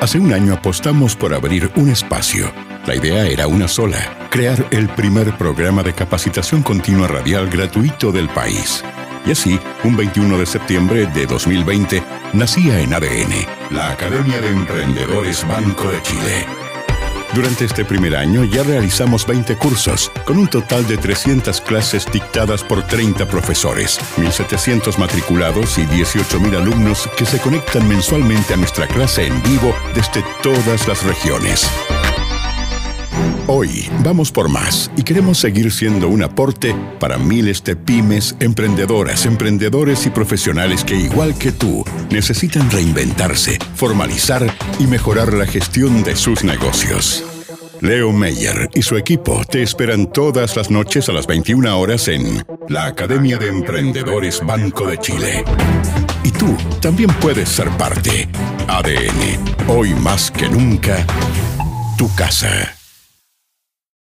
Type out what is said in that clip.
Hace un año apostamos por abrir un espacio. La idea era una sola, crear el primer programa de capacitación continua radial gratuito del país. Y así, un 21 de septiembre de 2020, nacía en ADN, la Academia de Emprendedores Banco de Chile. Durante este primer año ya realizamos 20 cursos, con un total de 300 clases dictadas por 30 profesores, 1.700 matriculados y 18.000 alumnos que se conectan mensualmente a nuestra clase en vivo desde todas las regiones. Hoy vamos por más y queremos seguir siendo un aporte para miles de pymes, emprendedoras, emprendedores y profesionales que igual que tú necesitan reinventarse, formalizar y mejorar la gestión de sus negocios. Leo Meyer y su equipo te esperan todas las noches a las 21 horas en la Academia de Emprendedores Banco de Chile. Y tú también puedes ser parte. ADN, hoy más que nunca, tu casa.